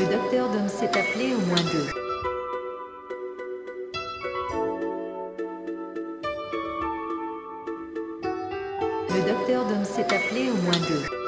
Le docteur Dom s'est appelé au moins deux. Le docteur Dom s'est appelé au moins deux.